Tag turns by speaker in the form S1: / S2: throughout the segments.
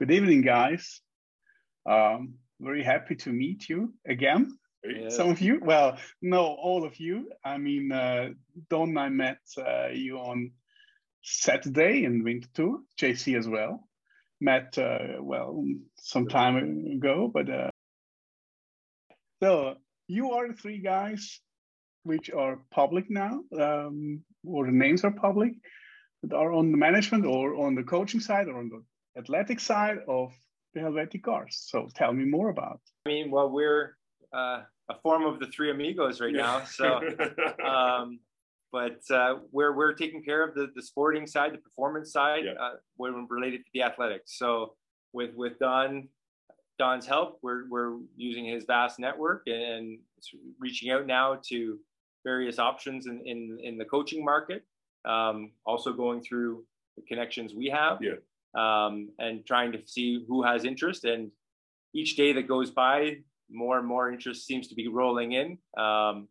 S1: Good evening, guys. Um, very happy to meet you again. Some of you, well, no, all of you. I mean, uh, Don, I met uh, you on Saturday in Winterthur, JC as well. Met, uh, well, some time ago, but uh, so you are the three guys which are public now, um, or the names are public, that are on the management or on the coaching side or on the athletic side of the Helvetic Guards. So tell me more about.
S2: I mean, well, we're uh, a form of the three amigos right now. So, um, but uh, we're we're taking care of the the sporting side, the performance side,
S3: Yeah.
S2: uh, when related to the athletics. So, with with Don Don's help, we're we're using his vast network and reaching out now to various options in in, in the coaching market. Um, also going through the connections we have.
S3: Yeah.
S2: Um, and trying to see who has interest and each day that goes by, more and more interest seems to be rolling in. Um,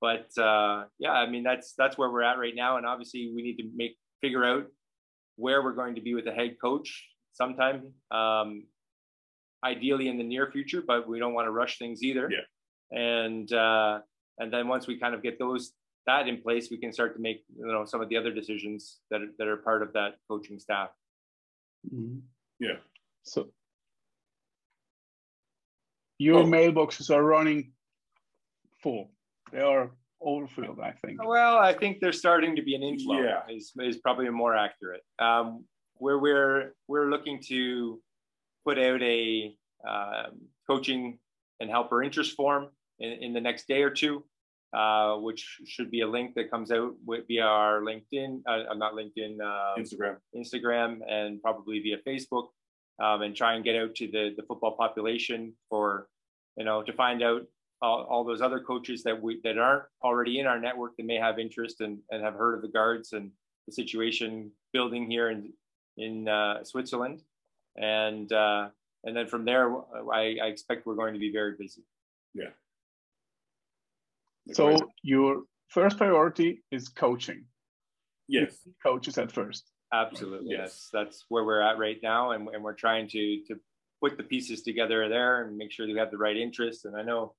S2: but uh, yeah, I mean that's that's where we're at right now, and obviously we need to make figure out where we're going to be with the head coach sometime. Um, ideally in the near future, but we don't want to rush things either.
S3: Yeah.
S2: And uh, and then once we kind of get those that in place, we can start to make you know some of the other decisions that that are part of that coaching staff.
S1: Mhm.
S3: Yeah.
S1: So your
S3: Oh.
S1: mailboxes are running full. They are overfilled, I think.
S2: Well, I think there's starting to be an inflow.
S3: Yeah.
S2: is, is probably more accurate. Um, where we're we're looking to put out a um, coaching and helper interest form in, in the next day or two, uh, which should be a link that comes out via our LinkedIn, uh, not LinkedIn, uh,
S3: Instagram.
S2: Instagram, and probably via Facebook, um, and try and get out to the, the football population for, you know, to find out all, all those other coaches that we that aren't already in our network that may have interest and, and have heard of the guards and the situation building here in in uh, Switzerland, and uh, and then from there, I, I expect we're going to be very busy.
S1: So your first priority is coaching.
S3: yes,
S1: Coaches at first.
S2: Absolutely,
S3: Yes.
S2: yes, that's where we're at right now, and, and we're trying to to put the pieces together there and make sure that we have the right interest. And I know,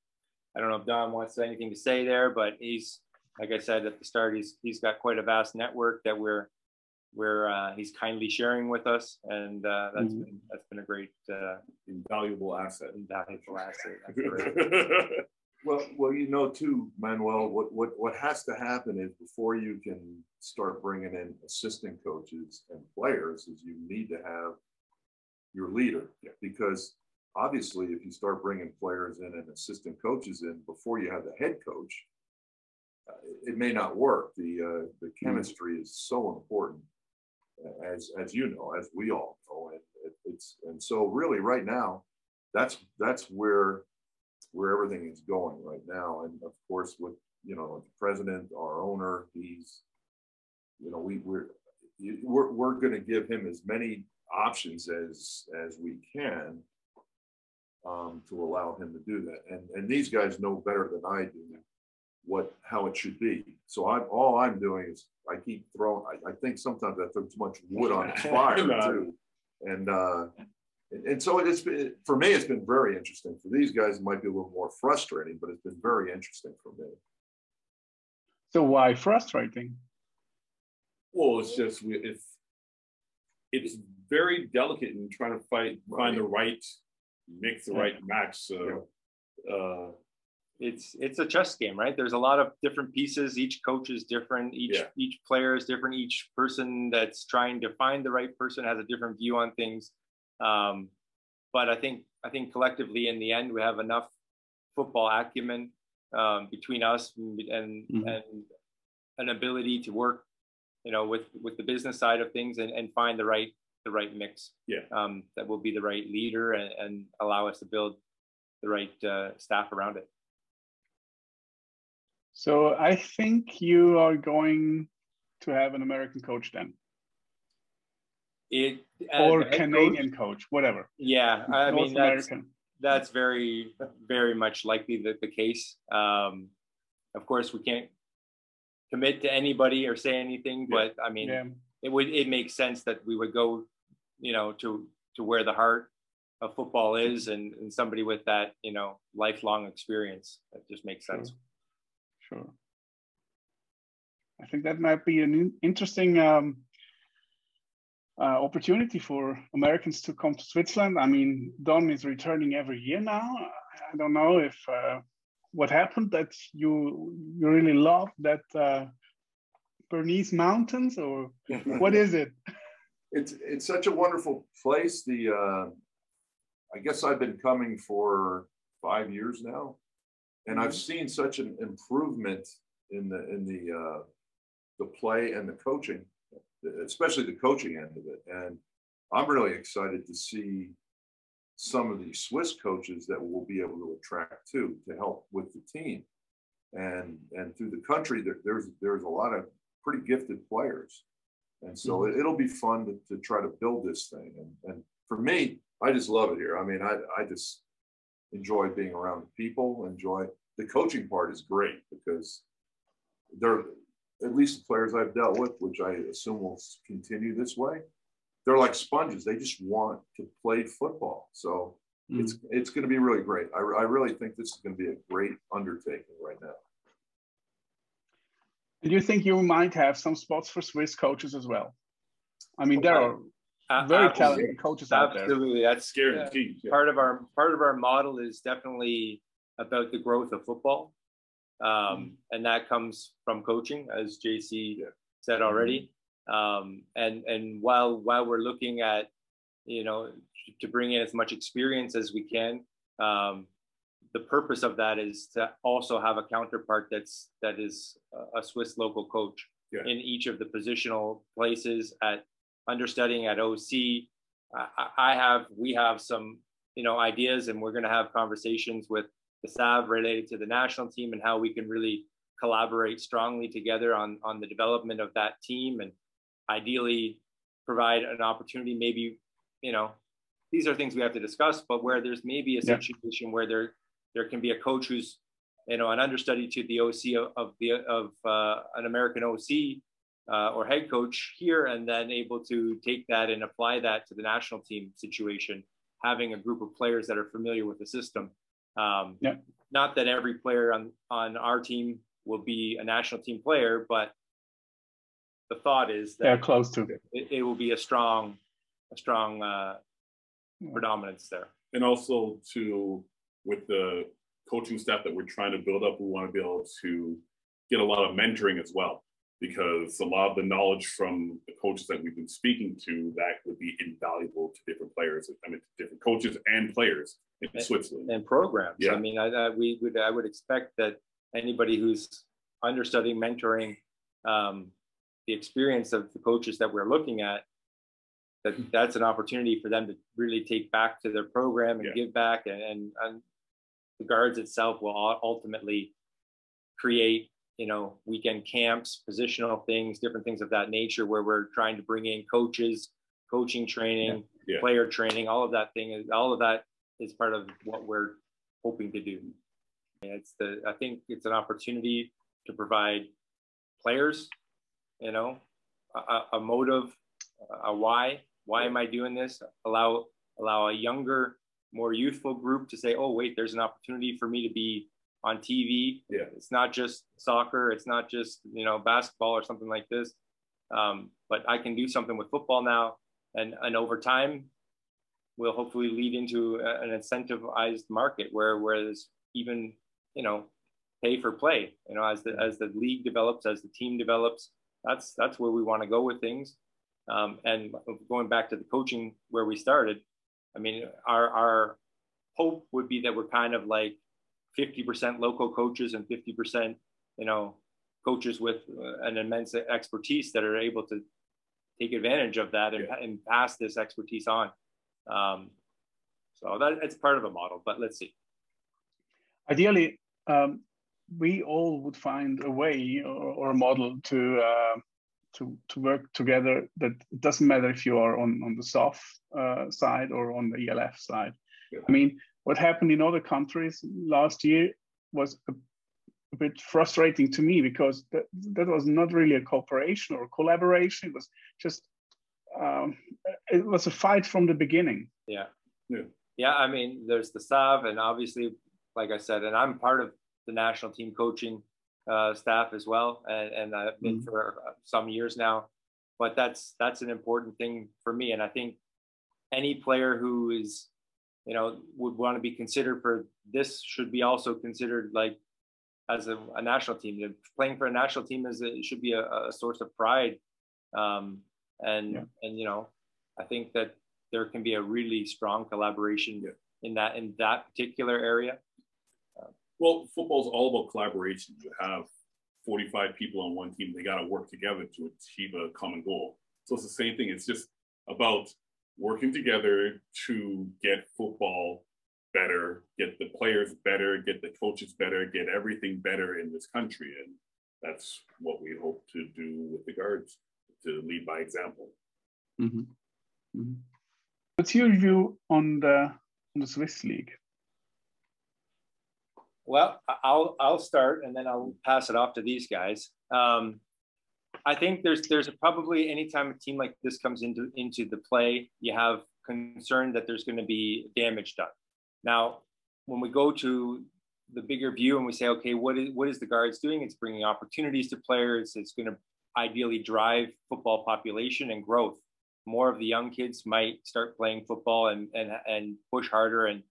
S2: I don't know if Don wants anything to say there, but he's like I said at the start, he's he's got quite a vast network that we're we're uh, he's kindly sharing with us, and uh, that's
S1: Mhm.
S2: been that's been a great uh,
S3: invaluable asset.
S2: invaluable asset.
S4: Well, well, you know too, Manuel, what, what, what has to happen is before you can start bringing in assistant coaches and players is you need to have your leader. Because obviously if you start bringing players in and assistant coaches in before you have the head coach, uh, it may not work. The, uh, the chemistry is so important uh, as, as you know, as we all know. And it, it's, and so really right now, that's, that's where where everything is going right now. And of course, with you know the president, our owner, he's you know we we're we're, we're going to give him as many options as as we can um, to allow him to do that. And and these guys know better than I do what how it should be. So I'm all I'm doing is I keep throwing. I, I think sometimes I throw too much wood on the fire too, and. uh and, and so it's been for me. It's been very interesting. For these guys, it might be a little more frustrating, but it's been very interesting for me.
S1: So why frustrating?
S3: well, it's just we- if it's very delicate in trying to fight find the right mix, the right match. So, uh,
S2: it's it's a chess game, right? There's a lot of different pieces. Each coach is different. Each
S3: Yeah.
S2: each player is different. Each person that's trying to find the right person has a different view on things. Um, but I think I think collectively in the end we have enough football acumen um, between us and and,
S1: Mhm.
S2: and an ability to work, you know, with with the business side of things and, and find the right the right mix.
S3: Yeah.
S2: Um, that will be the right leader and, and allow us to build the right uh, staff around it.
S1: So I think you are going to have an American coach then,
S2: It uh,
S1: or Canadian
S2: coach-
S1: coach, whatever.
S2: yeah, I
S1: North
S2: mean that's
S1: American.
S2: that's very very much likely the, the case. Um, of course, we can't commit to anybody or say anything,
S3: Yeah.
S2: but I mean,
S1: Yeah.
S2: it would it makes sense that we would go, you know, to to where the heart of football is and, and somebody with that you know lifelong experience that just makes sense
S1: sure, sure. i think that might be an interesting um, uh, opportunity for americans to come to switzerland i mean Don is returning every year now i don't know if uh, what happened that you you really love that uh, Bernese Mountains, or what is it?
S4: It's it's such a wonderful place. The uh, I guess I've been coming for five years now, and I've mm-hmm. seen such an improvement in the in the uh, the play and the coaching, especially the coaching end of it. And I'm really excited to see some of these Swiss coaches that we'll be able to attract too to help with the team. And and through the country, there, there's there's a lot of pretty gifted players. And so mm-hmm. it, will be fun to, to try to build this thing. And, and for me, I just love it here. I mean, I, I just enjoy being around the people, enjoy the coaching part is great because they're at least the players I've dealt with, which I assume will continue this way. They're like sponges. They just want to play football. So mm. it's it's going to be really great. I, I really think this is going to be a great undertaking right now.
S1: Do you think you might have some spots for Swiss coaches as well? I mean, there are uh, very talented coaches out there.
S2: Absolutely, that's scary. Yeah. Part of our part of our model is definitely about the growth of football, um, mm-hmm. and that comes from coaching, as JC yeah. said already. Mm-hmm. Um, and and while while we're looking at, you know, to bring in as much experience as we can, um, the purpose of that is to also have a counterpart that's that is a Swiss local coach yeah. in each of the positional places at understudying at OC. I, I have we have some you know ideas, and we're going to have conversations with SAV related to the national team and how we can really collaborate strongly together on on the development of that team, and ideally provide an opportunity. Maybe you know these are things we have to discuss, but where there's maybe a situation yeah. where there there can be a coach who's you know an understudy to the OC of, of the of uh, an American OC uh, or head coach here, and then able to take that and apply that to the national team situation, having a group of players that are familiar with the system. Um, yeah. Not that every player on on our team will be a national team player, but the thought is that
S1: they're close to
S2: it. It will be a strong, a strong uh, predominance there.
S3: And also to with the coaching staff that we're trying to build up, we want to be able to get a lot of mentoring as well, because a lot of the knowledge from the coaches that we've been speaking to that would be invaluable to different players. I mean, different coaches and players in and, Switzerland
S2: and programs. Yeah. I mean, I, I, we would I would expect that anybody who's understudying, mentoring, um, the experience of the coaches that we're looking at that that's an opportunity for them to really take back to their program and yeah. give back and, and, and the guards itself will ultimately create you know weekend camps positional things different things of that nature where we're trying to bring in coaches coaching training yeah. Yeah. player training all of that thing is all of that is part of what we're hoping to do and it's the i think it's an opportunity to provide players you know a, a motive a why why am i doing this allow allow a younger more youthful group to say, oh, wait, there's an opportunity for me to be on TV.
S3: Yeah.
S2: It's not just soccer. It's not just, you know, basketball or something like this. Um, but I can do something with football now. And, and over time, will hopefully lead into a, an incentivized market where, where there's even, you know, pay for play, you know, as the, as the league develops, as the team develops, that's, that's where we want to go with things. Um, and going back to the coaching where we started, I mean, our our hope would be that we're kind of like 50% local coaches and 50%, you know, coaches with uh, an immense expertise that are able to take advantage of that and, and pass this expertise on. Um, so that it's part of a model, but let's see.
S1: Ideally, um, we all would find a way or, or a model to uh, to, to work together that it doesn't matter if you are on, on the soft uh, side or on the ELF side. Yeah. I mean, what happened in other countries last year was a, a, bit frustrating to me because that, that was not really a cooperation or a collaboration. It was just um, it was a fight from the beginning.
S2: Yeah.
S3: Yeah.
S2: Yeah. I mean, there's the staff, and obviously, like I said, and I'm part of the national team coaching uh, staff as well, and, and I've been mm-hmm. for some years now. But that's that's an important thing for me, and I think any player who is, you know, would want to be considered for this should be also considered like as a, a national team. Playing for a national team is a, should be a, a source of pride, um, and yeah. and you know, I think that there can be a really strong collaboration yeah. in that in that particular area.
S3: Well, football is all about collaboration. You have 45 people on one team, they got to work together to achieve a common goal. So it's the same thing. It's just about working together to get football better, get the players better, get the coaches better, get everything better in this country. And that's what we hope to do with the guards to lead by example.
S1: Mm-hmm. Mm-hmm. What's your view on the on the Swiss league?
S2: Well, I'll I'll start and then I'll pass it off to these guys. Um, I think there's there's probably anytime a team like this comes into into the play, you have concern that there's going to be damage done. Now, when we go to the bigger view and we say, okay, what is what is the guards doing? It's bringing opportunities to players. It's going to ideally drive football population and growth. More of the young kids might start playing football and and and push harder and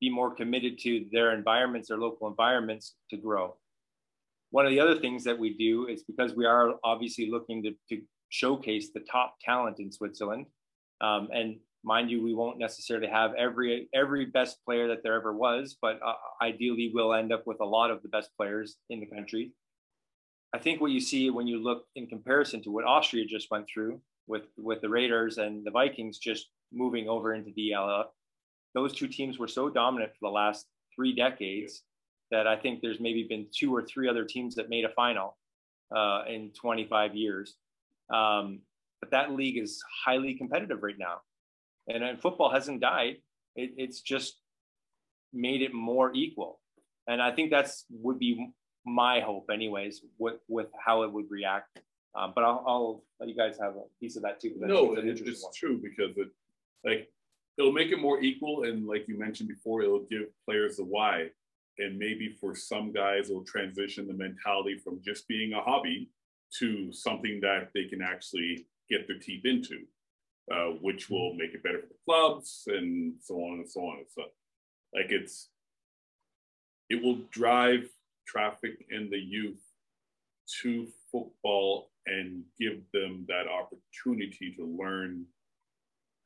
S2: be more committed to their environments, their local environments to grow. One of the other things that we do is because we are obviously looking to, to showcase the top talent in Switzerland. Um, and mind you, we won't necessarily have every every best player that there ever was, but uh, ideally we'll end up with a lot of the best players in the country. I think what you see when you look in comparison to what Austria just went through with with the Raiders and the Vikings just moving over into the ELF, those two teams were so dominant for the last three decades that I think there's maybe been two or three other teams that made a final uh, in 25 years. Um, but that league is highly competitive right now, and, and football hasn't died. It, it's just made it more equal, and I think that's would be my hope, anyways, with with how it would react. Um, but I'll, I'll, let you guys have a piece of that too.
S3: No, it's, it's true because it, like it'll make it more equal. And like you mentioned before, it'll give players the why. And maybe for some guys, it'll transition the mentality from just being a hobby to something that they can actually get their teeth into, uh, which will make it better for the clubs and so on and so on and so. Like it's, it will drive traffic in the youth to football and give them that opportunity to learn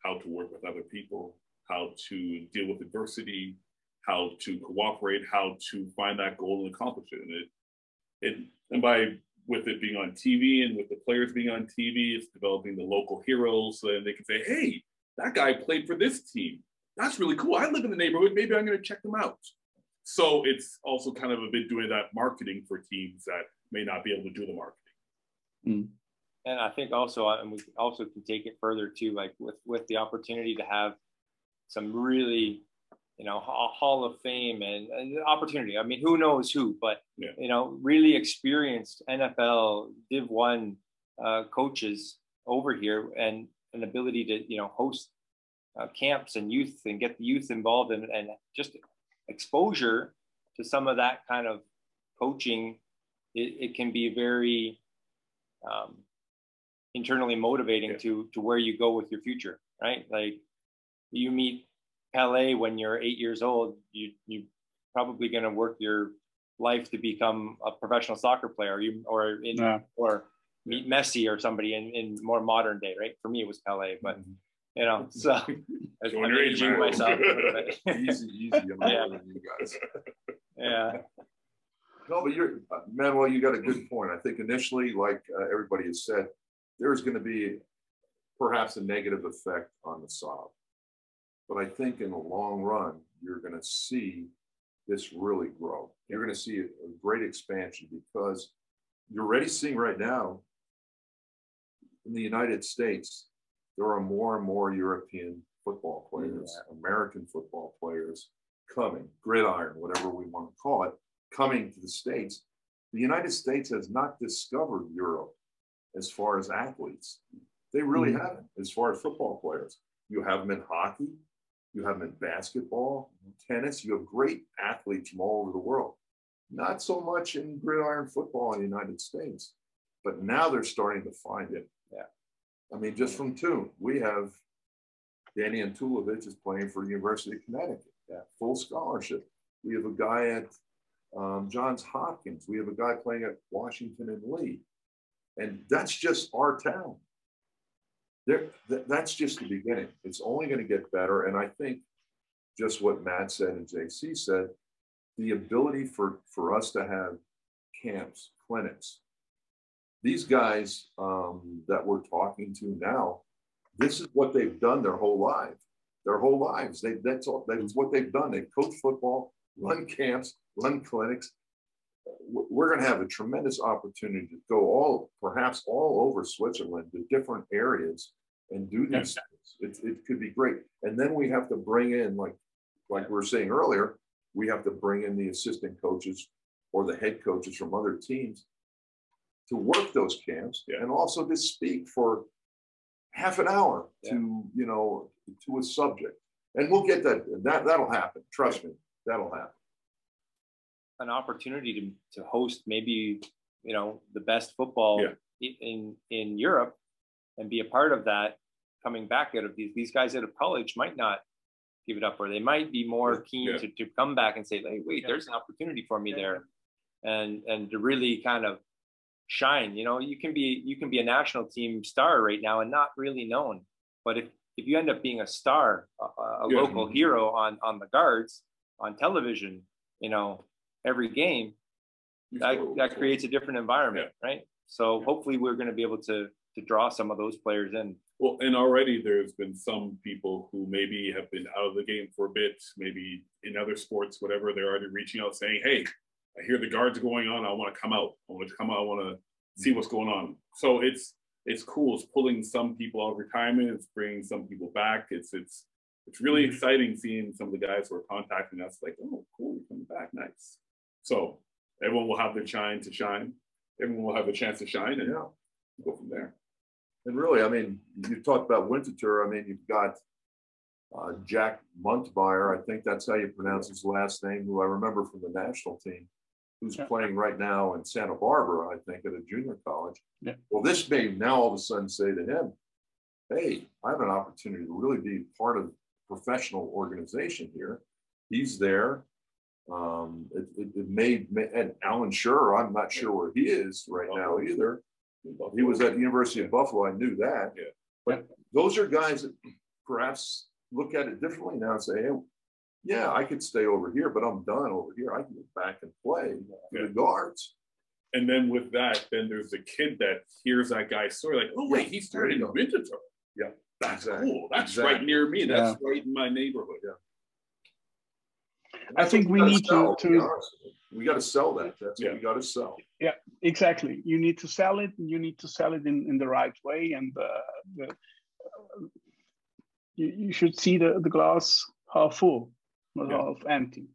S3: how to work with other people, how to deal with adversity, how to cooperate, how to find that goal and accomplish it. And it, it and by with it being on TV and with the players being on TV, it's developing the local heroes so that they can say, hey, that guy played for this team. That's really cool. I live in the neighborhood. Maybe I'm going to check them out. So it's also kind of a bit doing that marketing for teams that may not be able to do the marketing.
S2: Mm and I think also, and we also can take it further too, like with with the opportunity to have some really, you know, a Hall of Fame and, and opportunity. I mean, who knows who, but yeah. you know, really experienced NFL Div One uh, coaches over here, and an ability to you know host uh, camps and youth and get the youth involved and, and just exposure to some of that kind of coaching. It, it can be very um, internally motivating yeah. to to where you go with your future, right? Like you meet Pele when you're eight years old, you you probably going to work your life to become a professional soccer player, you or in yeah. or meet Messi or somebody in, in more modern day, right? For me, it was Pele, but mm-hmm. you know, so I'm aging myself.
S4: easy, easy, yeah. you guys.
S2: Yeah.
S4: No, but you're Manuel. You got a good point. I think initially, like uh, everybody has said, there's going to be perhaps a negative effect on the SAV. But I think in the long run, you're going to see this really grow. You're going to see a, a great expansion because you're already seeing right now in the United States, there are more and more European football players, yeah. American football players coming, gridiron, whatever we want to call it, coming to the States. The United States has not discovered Europe as far as athletes. They really
S1: Mhm.
S4: haven't, as far as football players. You have them in hockey, you have them in basketball, tennis. You have great athletes from all over the world. Not so much in gridiron football in the United States, but now they're starting to find it.
S2: Yeah.
S4: I mean, just from two, we have Danny Antulovich is playing for University of Connecticut.
S2: Yeah.
S4: Full scholarship. We have a guy at um, Johns Hopkins. We have a guy playing at Washington and Lee. And that's just our town. There, th- that's just the beginning. It's only going to get better. And I think just what Matt said and JC said, the ability for, for us to have camps, clinics, these guys um, that we're talking to now, this is what they've done their whole life, their whole lives. They, that's, all, that's what they've done. They've coached football, run camps, run clinics. We're going to have a tremendous opportunity to go all, perhaps all over Switzerland to different areas and do these things. It, it could be great. And then we have to bring in, like, like we were saying earlier, we have to bring in the assistant coaches or the head coaches from other teams to work those camps
S3: Yeah.
S4: and also to speak for half an hour to you know to a subject and we'll get that that that'll happen trust me that'll happen
S2: an opportunity to, to host maybe you know the best football
S3: Yeah.
S2: in in Europe and be a part of that coming back out of these these guys out of college might not give it up or they might be more keen
S3: Yeah.
S2: to, to come back and say hey wait
S1: Yeah.
S2: there's an opportunity for me there and and to really kind of shine you know you can be you can be a national team star right now and not really known but if if you end up being a star a, a local hero on on the guards on television you know every game that, that creates a different environment, right? So
S3: Yeah.
S2: hopefully we're going to be able to to draw some of those players in.
S3: Well, and already there's been some people who maybe have been out of the game for a bit, maybe in other sports, whatever. They're already reaching out saying, "Hey, I hear the guards going on. I want to come out. I want to come out. I want to see mm-hmm. what's going on." So it's it's cool. It's pulling some people out of retirement. It's bringing some people back. It's it's it's really mm-hmm. exciting seeing some of the guys who are contacting us. Like, oh, cool, you're coming back. Nice. So everyone will have their shine to shine. Everyone will have a chance to shine, and
S4: yeah
S3: go from there.
S4: and really i mean you talked about winterthur i mean you've got uh, jack muntmeyer i think that's how you pronounce his last name who i remember from the national team who's
S1: Yeah.
S4: playing right now in santa barbara i think at a junior college
S1: Yeah.
S4: well this may now all of a sudden say to him hey i have an opportunity to really be part of professional organization here he's there um, it, it, it made and Alan Sure, I'm not sure where he is right now either. He was at the University of Buffalo. I knew that.
S3: Yeah.
S4: But those are guys that perhaps look at it differently now and say, hey, yeah, I could stay over here, but I'm done over here. I can get back and play for the guards.
S3: And then with that, then there's a kid that hears that guy's story, like, oh wait,
S4: Yeah,
S3: he
S4: there
S3: started
S4: you
S3: in
S4: go.
S3: Winterthur.
S4: Yeah,
S3: That's
S4: exactly.
S3: cool. That's
S4: Exactly.
S3: right near me. That's right in my neighborhood.
S4: Yeah.
S1: I think we need to-
S4: sell,
S1: to-
S4: be honest with you. We got to sell that. That's
S3: Yeah.
S4: what we got to sell.
S1: Yeah, exactly you need to sell it you need to sell it in, in the right way and uh, the, you, you should see the, the glass half full not
S3: Yeah.
S1: half empty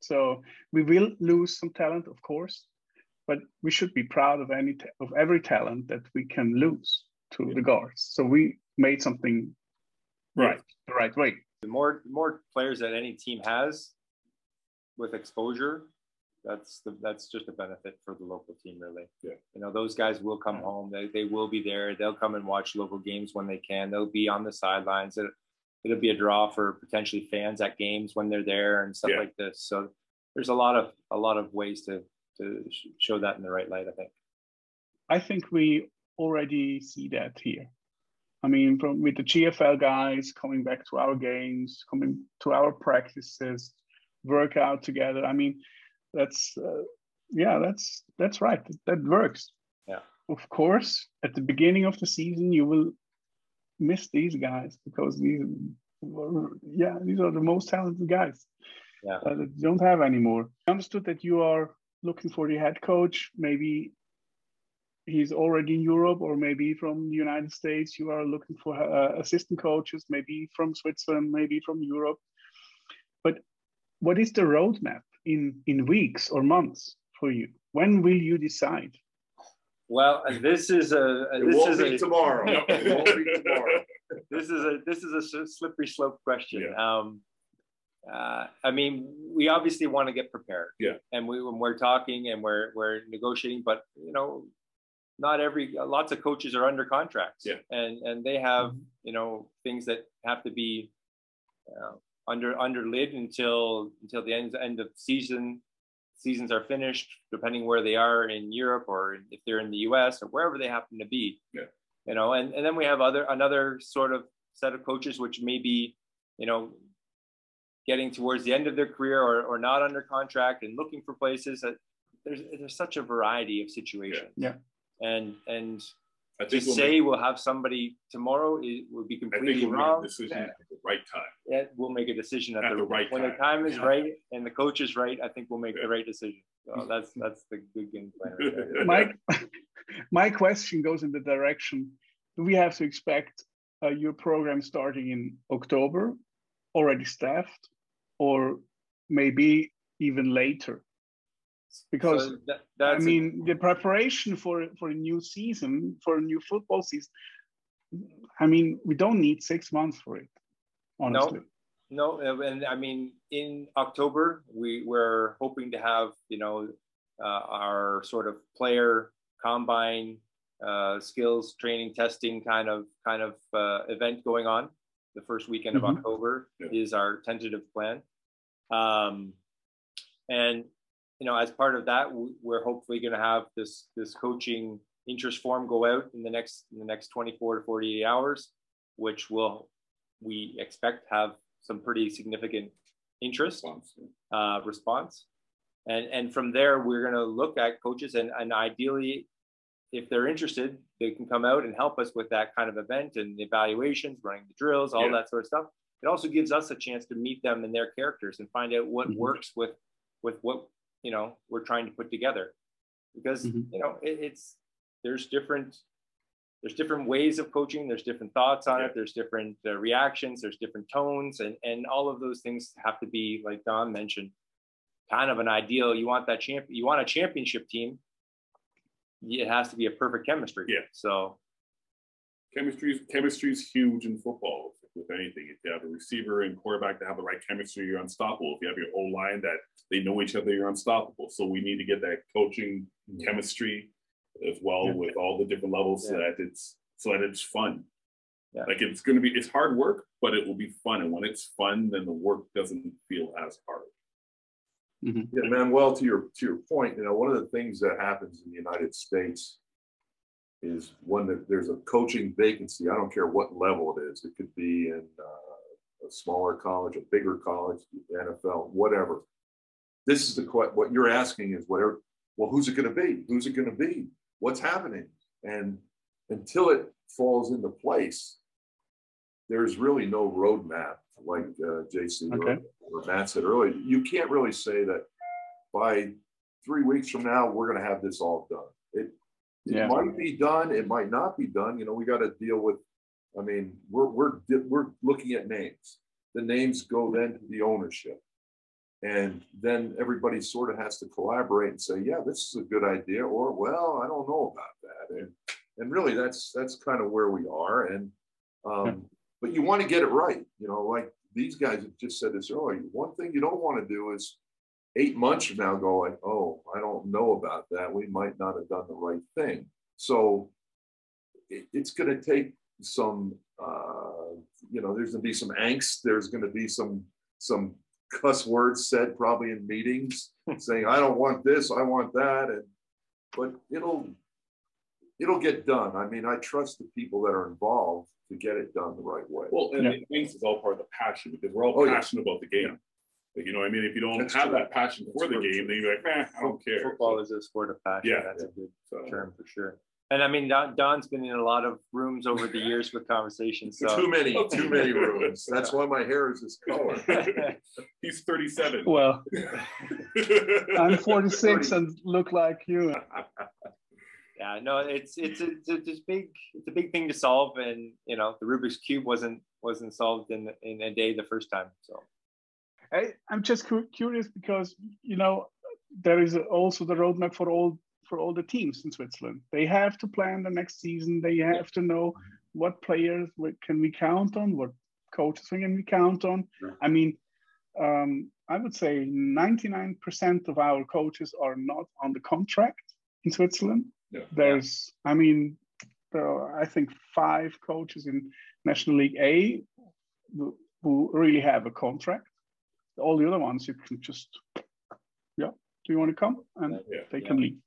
S1: so we will lose some talent of course but we should be proud of any ta- of every talent that we can lose to
S3: Yeah.
S1: the guards so we made something
S3: Yeah.
S1: right the right way
S2: The more the more players that any team has with exposure, that's the, that's just a benefit for the local team, really.
S3: Yeah.
S2: You know, those guys will come home. They, they will be there. They'll come and watch local games when they can. They'll be on the sidelines. It, it'll be a draw for potentially fans at games when they're there and stuff
S3: Yeah.
S2: like this. So there's a lot of a lot of ways to to show that in the right light. I think.
S1: I think we already see that here. I mean, from with the GFL guys coming back to our games, coming to our practices, work out together. I mean, that's uh, yeah, that's that's right. That works.
S2: Yeah.
S1: Of course, at the beginning of the season, you will miss these guys because these, yeah, these are the most talented guys
S2: Yeah.
S1: uh, that you don't have anymore. I understood that you are looking for the head coach. Maybe he's already in Europe or maybe from the United States. You are looking for uh, assistant coaches, maybe from Switzerland, maybe from Europe. But what is the roadmap in, in weeks or months for you? When will you decide?
S2: Well, this is a
S4: It
S2: this is a
S4: tomorrow. It tomorrow.
S2: this is a this is a slippery slope question.
S3: Yeah.
S2: Um, uh, I mean, we obviously want to get prepared.
S3: Yeah.
S2: And we when we're talking and we're we're negotiating, but you know, not every lots of coaches are under contracts.
S3: Yeah.
S2: And and they have you know things that have to be uh, under under lid until until the end end of season. Seasons are finished, depending where they are in Europe or if they're in the U.S. or wherever they happen to be.
S3: Yeah.
S2: You know, and and then we have other another sort of set of coaches which may be, you know, getting towards the end of their career or, or not under contract and looking for places that there's there's such a variety of situations.
S1: Yeah.
S2: And and
S3: I
S2: to
S3: we'll
S2: say
S3: make,
S2: we'll have somebody tomorrow it would be
S3: I think
S2: completely
S3: we'll make
S2: wrong.
S3: a decision at the right time.
S2: Yeah, we'll make a decision at,
S3: At
S2: the,
S3: the right
S2: when the
S3: time.
S2: time is
S3: Yeah.
S2: right and the coach is right. I think we'll make
S3: Yeah.
S2: the right decision. So that's that's the good game plan. Right
S1: my my question goes in the direction: Do we have to expect uh, your program starting in October, already staffed, or maybe even later? Because
S2: So that,
S1: I mean, the preparation for for a new season, for a new football season. I mean, we don't need six months for it, honestly.
S2: No, uh, and I mean, in October, we we're hoping to have you know uh, our sort of player combine uh, skills training testing kind of kind of uh, event going on. The first weekend of
S1: Mhm.
S2: October
S3: Yeah.
S2: is our tentative plan, um, and you know, as part of that, we- we're hopefully going to have this this coaching interest form go out in the next in the next 24 to 48 hours, which will we expect have some pretty significant interest
S3: Response.
S2: uh, response. And, and from there, we're going to look at coaches and, and ideally, if they're interested, they can come out and help us with that kind of event and the evaluations, running the drills, all
S3: Yeah.
S2: that sort of stuff. It also gives us a chance to meet them and their characters and find out what
S1: Mhm.
S2: works with, with what, you know, we're trying to put together. Because,
S1: Mhm.
S2: you know, it, it's, there's different, there's different ways of coaching. There's different thoughts on
S3: Yeah.
S2: it. There's different uh, reactions. There's different tones, and and all of those things have to be, like Don mentioned, kind of an ideal. You want that champ. You want a championship team. It has to be a perfect chemistry.
S3: Yeah.
S2: So
S3: Chemistry is chemistry is huge in football. With anything, if you have a receiver and quarterback that have the right chemistry, you're unstoppable. If you have your O line that they know each other, you're unstoppable. So we need to get that coaching chemistry as well
S1: Yeah.
S3: with all the different levels so that it's so that it's fun.
S2: Yeah.
S3: Like it's going to be it's hard work, but it will be fun. And when it's fun, then the work doesn't feel as hard. Mm-hmm.
S4: Yeah, Manuel, to your to your point, you know, one of the things that happens in the United States is one that there's a coaching vacancy. I don't care what level it is. It could be in uh, a smaller college, a bigger college, the NFL, whatever. This is the que- what you're asking is whatever. Well, who's it going to be? Who's it going to be? What's happening? And until it falls into place, there's really no roadmap, like uh, JC or- or Matt said earlier. You can't really say that by three weeks from now we're going to have this all done. It it
S1: Yeah.
S4: might be done. It might not be done. You know, we got to deal with. I mean, we're we're we're looking at names. The names go then to the ownership, and then everybody sort of has to collaborate and say, yeah, this is a good idea, or well, I don't know about that, and and really that's that's kind of where we are. And um,
S1: Yeah.
S4: but you want to get it right. You know, like these guys have just said this earlier. One thing you don't want to do is eight months from now go like, oh, don't know about that. We might not have done the right thing. So it, it's going to take some, uh, you know, there's going to be some angst. There's going to be some some cuss words said probably in meetings saying, I don't want this, I want that, and but it'll it'll get done. I mean, I trust the people that are involved to get it done the right way.
S3: Well, and
S1: Yeah.
S3: it makes is all part of the passion because we're all
S4: Oh, yeah.
S3: passionate about the game. Like, you know, what I mean, if you don't
S4: That's
S3: have
S4: true.
S3: that passion
S4: That's
S3: for the
S4: very
S3: game,
S4: true.
S3: then you're like, eh, I don't care.
S2: football is a sport of passion.
S3: Yeah.
S2: That's a good
S3: So,
S2: term for sure. And I mean, Don, Don's been in a lot of rooms over the years with conversations. So
S4: too many, too many rooms. That's why my hair is this color.
S3: He's 37.
S1: Well, I'm 46 and look like you.
S2: yeah, no, it's it's a, it's a it's big it's a big thing to solve, and you know the Rubik's cube wasn't wasn't solved in in a day the first time. So
S1: I, I'm just cu- curious because you know there is also the roadmap for all for all the teams in Switzerland. They have to plan the next season. They have to know what players can we count on, what coaches can we count on. I mean, um, I would say 99% of our coaches are not on the contract in Switzerland.
S3: Yeah.
S1: There's, I mean, there are, I think, five coaches in National League A who really have a contract. All the other ones, you can just, yeah, do you want to come? And
S3: Yeah.
S1: they can leave.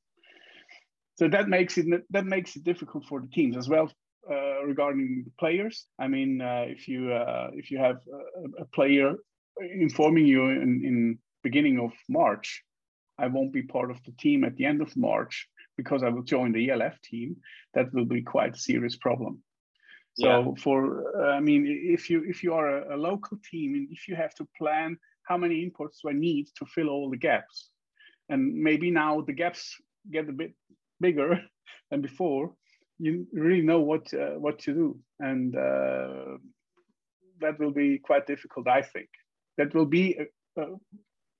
S1: So that makes it that makes it difficult for the teams as well uh, regarding the players. I mean, uh, if you uh, if you have a, a player informing you in, in beginning of March, I won't be part of the team at the end of March because I will join the ELF team. That will be quite a serious problem. So
S2: Yeah.
S1: for uh, I mean, if you if you are a, a local team and if you have to plan how many imports do I need to fill all the gaps, and maybe now the gaps get a bit bigger than before, you really know what uh, what to do, and uh, that will be quite difficult. I think that will be uh, uh,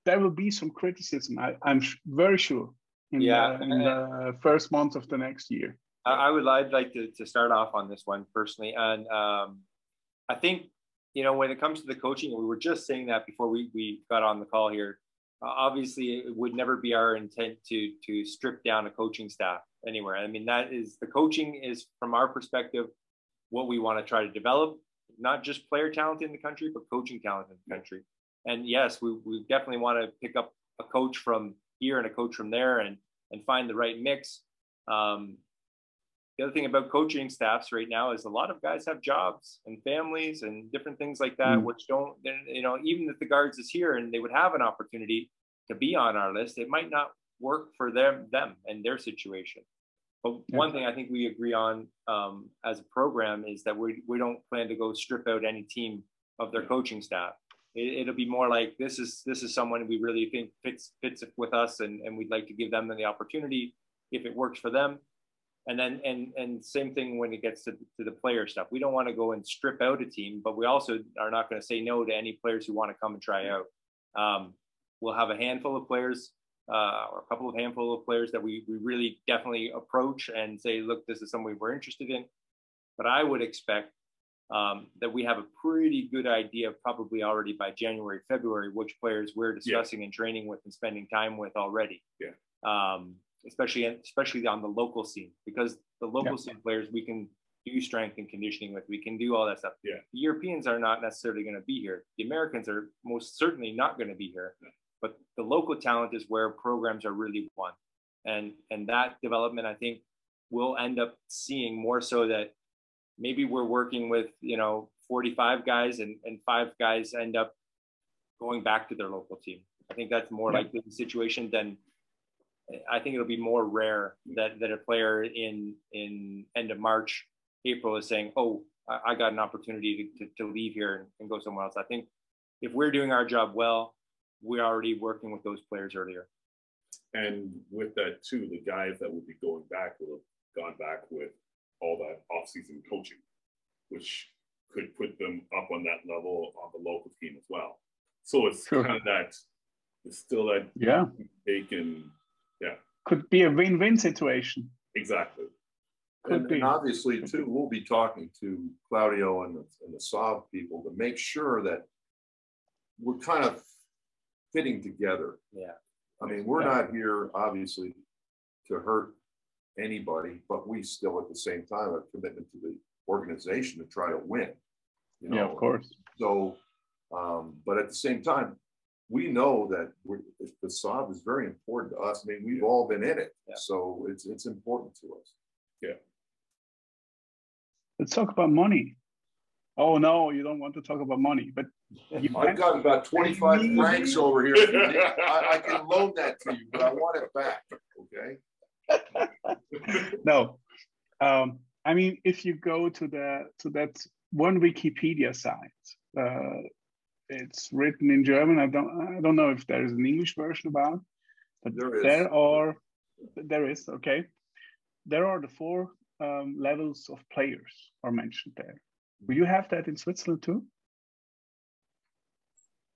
S1: there will be some criticism. I, I'm sh- very sure in,
S2: Yeah.
S1: the, in the first month of the next year.
S2: I, I would I'd like to, to start off on this one personally. And um, I think, you know, when it comes to the coaching, we were just saying that before we, we got on the call here. Uh, obviously, it would never be our intent to to strip down a coaching staff anywhere. I mean, that is the coaching is from our perspective what we want to try to develop, not just player talent in the country, but coaching talent in the country. And yes, we, we definitely want to pick up a coach from here and a coach from there and and find the right mix. Um, the other thing about coaching staffs right now is a lot of guys have jobs and families and different things like that,
S1: Mm.
S2: which don't, you know, even if the guards is here and they would have an opportunity to be on our list, it might not work for them, them and their situation. But
S1: Yeah.
S2: one thing I think we agree on um, as a program is that we, we don't plan to go strip out any team of their coaching staff. It, it'll be more like this is this is someone we really think fits fits with us, and, and we'd like to give them the opportunity if it works for them and then and and same thing when it gets to, to the player stuff. We don't want to go and strip out a team but we also are not going to say no to any players who want to come and try out. Um, we'll have a handful of players uh, or a couple of handful of players that we, we really definitely approach and say look this is something we're interested in. But i would expect um, that we have a pretty good idea probably already by january february which players we're discussing and training with and spending time with already.
S3: Yeah.
S2: um, especially especially on the local scene because the local
S1: Yeah.
S2: scene players we can do strength and conditioning with we can do all that stuff
S3: Yeah.
S2: the europeans are not necessarily going to be here the americans are most certainly not going to be here
S3: Yeah.
S2: but the local talent is where programs are really won and and that development i think we'll end up seeing more so that maybe we're working with you know 45 guys and, and five guys end up going back to their local team i think that's more
S1: Yeah.
S2: likely the situation than I think it'll be more rare that, that a player in in end of March, April is saying, "Oh, I, I got an opportunity to, to, to leave here and, and go somewhere else." I think if we're doing our job well, we're already working with those players earlier.
S3: And with that too, the guys that will be going back will have gone back with all that off-season coaching, which could put them up on that level on the local team as well. So it's
S1: Sure.
S3: kind of that. It's still that
S1: Yeah,
S3: take and
S1: could be a win-win situation.
S3: exactly.
S1: Could
S4: And,
S1: be.
S4: and obviously, too, we'll be talking to Claudio and the, and the Saab people to make sure that we're kind of fitting together.
S2: Yeah.
S4: I mean, we're
S1: Yeah.
S4: not here, obviously, to hurt anybody, but we still, at the same time, have commitment to the organization to try to win. You
S1: Yeah, of course.
S4: so, um, but at the same time, we know that we're, the Saab is very important to us. I mean, we've all been in it,
S2: Yeah.
S4: so it's it's important to us. Yeah.
S1: Let's talk about money. Oh no, you don't want to talk about money, but you
S4: I've got about twenty-five francs over here. If you need- I, I can loan that to you, but I want it back, okay?
S1: no. Um, I mean, if you go to the to that one Wikipedia site, uh, it's written in German. I don't I don't know if there is an English version about, but
S4: There is.
S1: there are there is okay. There are the four um, levels of players are mentioned there. Do you have that in Switzerland too?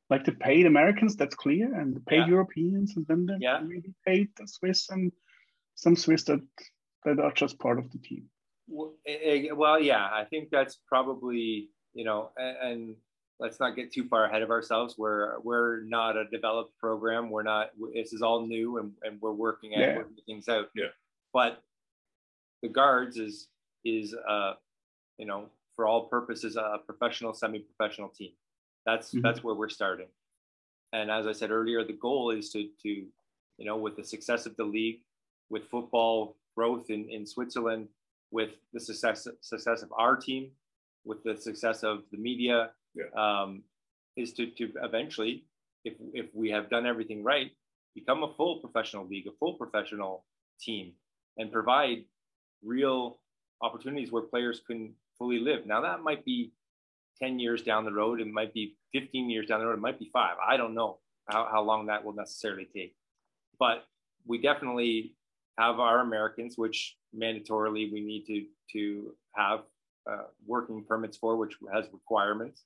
S1: Like the paid Americans, that's clear, and the paid
S2: Yeah.
S1: Europeans, and then the
S2: Yeah.
S1: maybe paid the Swiss and some Swiss that that are just part of the team.
S2: Well, yeah, I think that's probably you know, and let's not get too far ahead of ourselves. We're we're not a developed program. We're not. This is all new, and, and we're working at yeah. working things out.
S3: Yeah.
S2: But the guards is is uh you know for all purposes a professional semi-professional team. That's mm-hmm. that's where we're starting. And as I said earlier, the goal is to to you know with the success of the league, with football growth in in Switzerland, with the success success of our team, with the success of the media, um, is to to eventually, if if we have done everything right, become a full professional league, a full professional team, and provide real opportunities where players can fully live. Now that might be 10 years down the road, it might be 15 years down the road, it might be five. I don't know how, how long that will necessarily take. But we definitely have our Americans, which mandatorily we need to, to have uh, working permits for, which has requirements.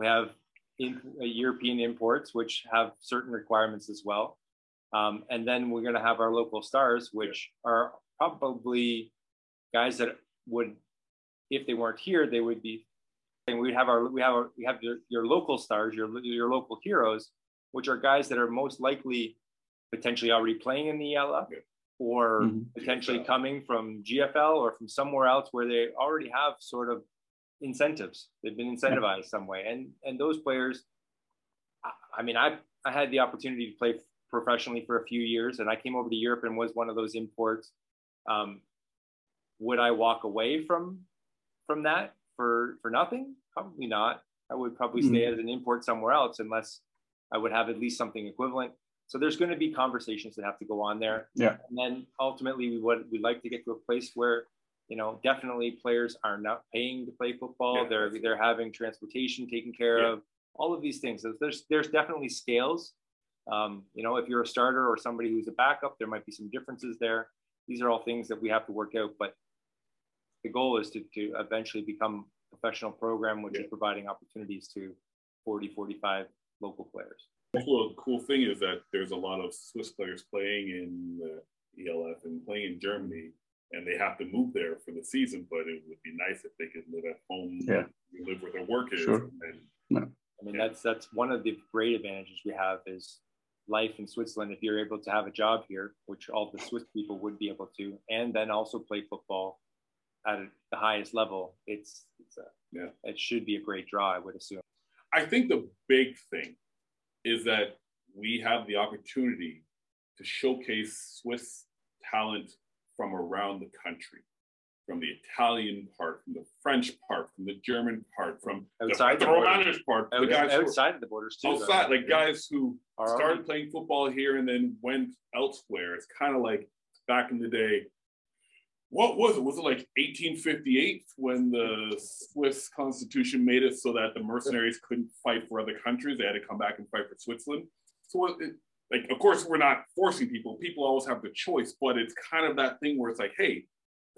S2: We have in, uh, European imports, which have certain requirements as well. Um, and then we're going to have our local stars, which are probably guys that would, if they weren't here, they would be. And we have our we have our, we have your, your local stars, your your local heroes, which are guys that are most likely potentially already playing in the ELF yeah. or mm-hmm. potentially GFL. coming from GFL or from somewhere else where they already have sort of incentives. They've been incentivized some way, and and those players. I, I mean, I I had the opportunity to play professionally for a few years, and I came over to Europe and was one of those imports. Um, would I walk away from from that for for nothing? Probably not. I would probably stay mm-hmm. as an import somewhere else unless I would have at least something equivalent. So there's going to be conversations that have to go on there.
S1: Yeah.
S2: And then ultimately, we would we'd like to get to a place where you know definitely players are not paying to play football. Yeah. They're they're having transportation taken care yeah. of. All of these things. So there's there's definitely scales. Um, you know, if you're a starter or somebody who's a backup, there might be some differences there. These are all things that we have to work out. But the goal is to, to eventually become a professional program, which yeah. is providing opportunities to 40, 45 local players.
S3: Also, the cool thing is that there's a lot of Swiss players playing in the ELF and playing in Germany, and they have to move there for the season. But it would be nice if they could live at home,
S1: yeah.
S3: live where their work is.
S1: Sure.
S3: And,
S1: no.
S2: I mean, yeah. that's that's one of the great advantages we have is life in Switzerland. If you're able to have a job here, which all the Swiss people would be able to, and then also play football at the highest level, it's, it's a,
S3: yeah.
S2: it should be a great draw, I would assume.
S3: I think the big thing is that we have the opportunity to showcase Swiss talent from around the country, from the Italian part, from the French part, from the German part, from
S2: outside
S3: the, the Romanish part,
S2: Out,
S3: the guys
S2: outside of the borders too.
S3: Outside, though. like guys who started playing football here and then went elsewhere. It's kind of like back in the day what was it? Was it like 1858 when the Swiss Constitution made it so that the mercenaries couldn't fight for other countries? They had to come back and fight for Switzerland. So, it, like, of course, we're not forcing people. People always have the choice, but it's kind of that thing where it's like, hey,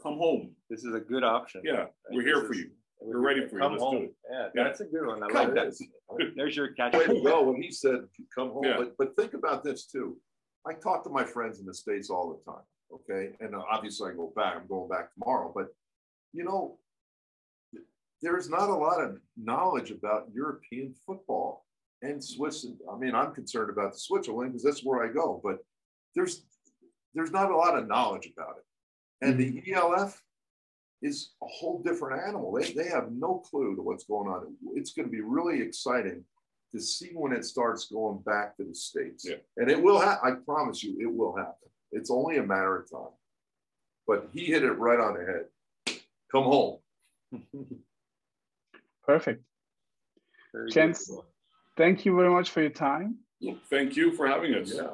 S3: come home.
S2: This is a good option.
S3: Yeah, we're here for you. We're ready for you.
S2: Come home. Yeah, yeah, that's a good one. I like that. There's your catch. Way
S4: to go when he said, "Come home." Yeah. But but think about this too. I talk to my friends in the states all the time Okay. And uh, obviously I go back, I'm going back tomorrow, but you know, there's not a lot of knowledge about European football and Swiss. I mean, I'm concerned about the Switzerland because that's where I go, but there's there's not a lot of knowledge about it. And the mm-hmm. ELF is a whole different animal. They, they have no clue to what's going on. It's going to be really exciting to see when it starts going back to the States.
S3: Yeah.
S4: And it will happen. I promise you, it will happen. It's only a matter of time. But he hit it right on the head. Come home.
S1: Perfect. Very Gents, thank you very much for your time.
S3: Thank you for having us.
S4: Yeah.